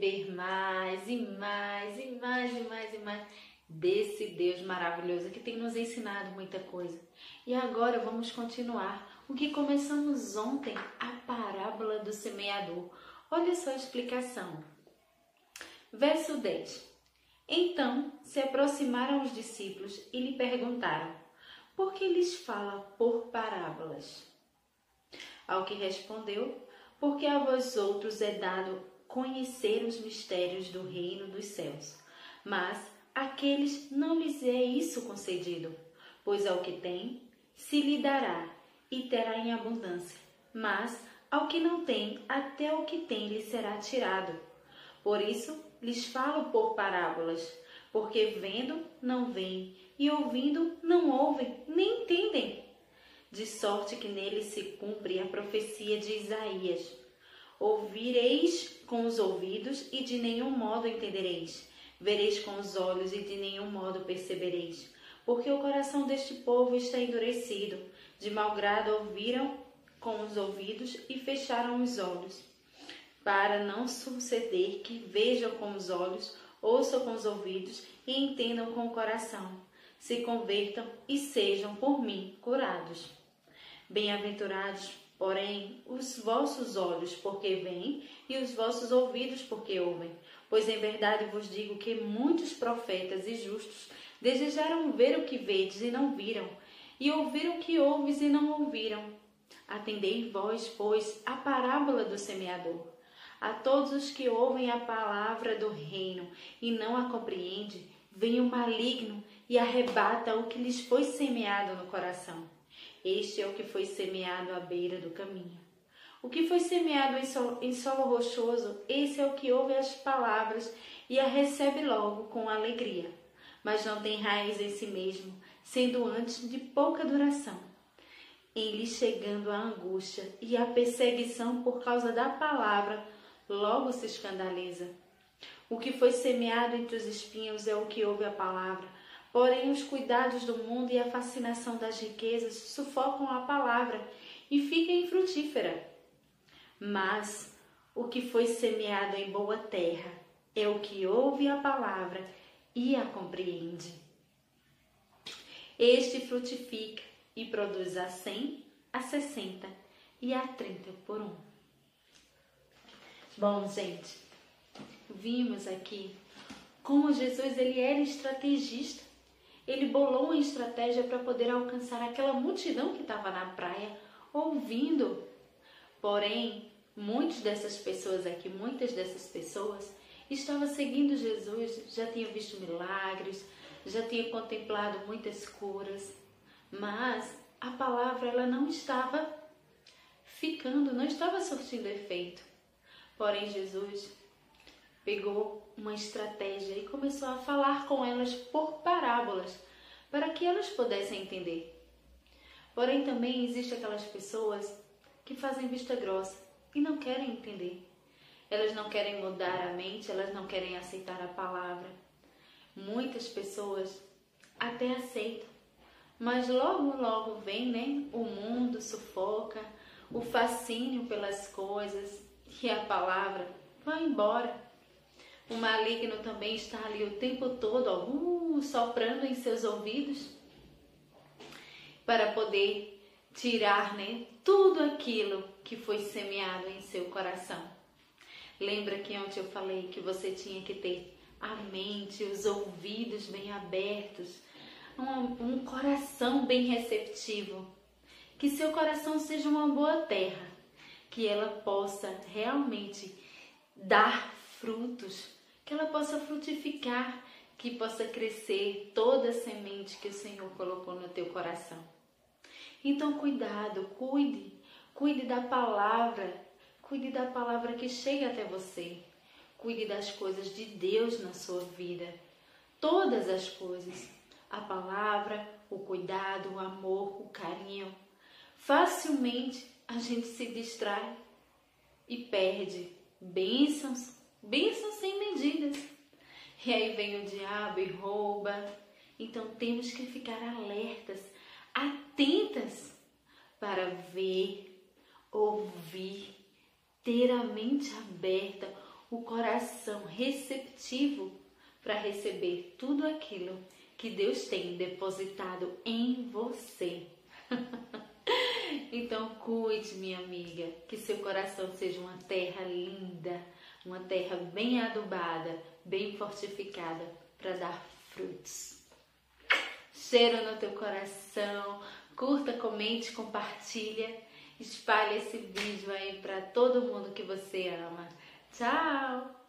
receber mais e mais e mais e mais e mais desse Deus maravilhoso que tem nos ensinado muita coisa. E agora vamos continuar o que começamos ontem, a parábola do semeador. Olha só a explicação. Verso 10. Então se aproximaram os discípulos e lhe perguntaram: Por que lhes fala por parábolas? Ao que respondeu: Porque a vós outros é dado conhecer os mistérios do reino dos céus, mas aqueles não lhes é isso concedido, pois ao que tem se lhe dará e terá em abundância, mas ao que não tem, até o que tem lhe será tirado. Por isso lhes falo por parábolas, porque vendo não veem e ouvindo não ouvem, nem entendem de sorte que nele se cumpre a profecia de Isaías. Ouvireis com os ouvidos e de nenhum modo entendereis. Vereis com os olhos e de nenhum modo percebereis. Porque o coração deste povo está endurecido. De mau grado ouviram com os ouvidos e fecharam os olhos. Para não suceder que vejam com os olhos, ouçam com os ouvidos e entendam com o coração. Se convertam e sejam por mim curados. Bem-aventurados, porém, os vossos olhos, porque veem, e os vossos ouvidos, porque ouvem. Pois em verdade vos digo que muitos profetas e justos desejaram ver o que vedes e não viram, e ouvir o que ouves e não ouviram. Atendei vós, pois, a parábola do semeador. A todos os que ouvem a palavra do reino e não a compreendem, vem o maligno e arrebata o que lhes foi semeado no coração. Este é o que foi semeado à beira do caminho. O que foi semeado em solo, em solo rochoso, esse é o que ouve as palavras e a recebe logo com alegria, mas não tem raiz em si mesmo, sendo antes de pouca duração. Em lhe chegando a angústia e a perseguição por causa da palavra, logo se escandaliza. O que foi semeado entre os espinhos é o que ouve a palavra, Porém, os cuidados do mundo e a fascinação das riquezas sufocam a palavra e fica infrutífera. Mas o que foi semeado em boa terra é o que ouve a palavra e a compreende. Este frutifica e produz a cem, a sessenta e a trinta por um. Bom, gente, vimos aqui como Jesus ele era estrategista ele bolou uma estratégia para poder alcançar aquela multidão que estava na praia ouvindo. Porém, muitas dessas pessoas aqui, muitas dessas pessoas estavam seguindo Jesus, já tinham visto milagres, já tinham contemplado muitas curas, mas a palavra ela não estava ficando, não estava surtindo efeito. Porém, Jesus pegou uma estratégia e começou a falar com elas por parábolas, para que elas pudessem entender. Porém, também existem aquelas pessoas que fazem vista grossa e não querem entender. Elas não querem mudar a mente, elas não querem aceitar a palavra. Muitas pessoas até aceitam, mas logo, logo vem, né? O mundo sufoca, o fascínio pelas coisas e a palavra vai embora. O maligno também está ali o tempo todo, ó, uh, soprando em seus ouvidos para poder tirar né, tudo aquilo que foi semeado em seu coração. Lembra que ontem eu falei que você tinha que ter a mente, os ouvidos bem abertos, um, um coração bem receptivo. Que seu coração seja uma boa terra, que ela possa realmente dar frutos que ela possa frutificar, que possa crescer toda a semente que o Senhor colocou no teu coração. Então, cuidado, cuide, cuide da palavra, cuide da palavra que chega até você, cuide das coisas de Deus na sua vida, todas as coisas, a palavra, o cuidado, o amor, o carinho. Facilmente a gente se distrai e perde bênçãos bênçãos sem medidas. E aí vem o diabo e rouba. Então temos que ficar alertas, atentas para ver, ouvir, ter a mente aberta, o coração receptivo para receber tudo aquilo que Deus tem depositado em você. então cuide, minha amiga, que seu coração seja uma terra linda, uma terra bem adubada, bem fortificada para dar frutos. Cheiro no teu coração, curta, comente, compartilha, espalhe esse vídeo aí para todo mundo que você ama. Tchau!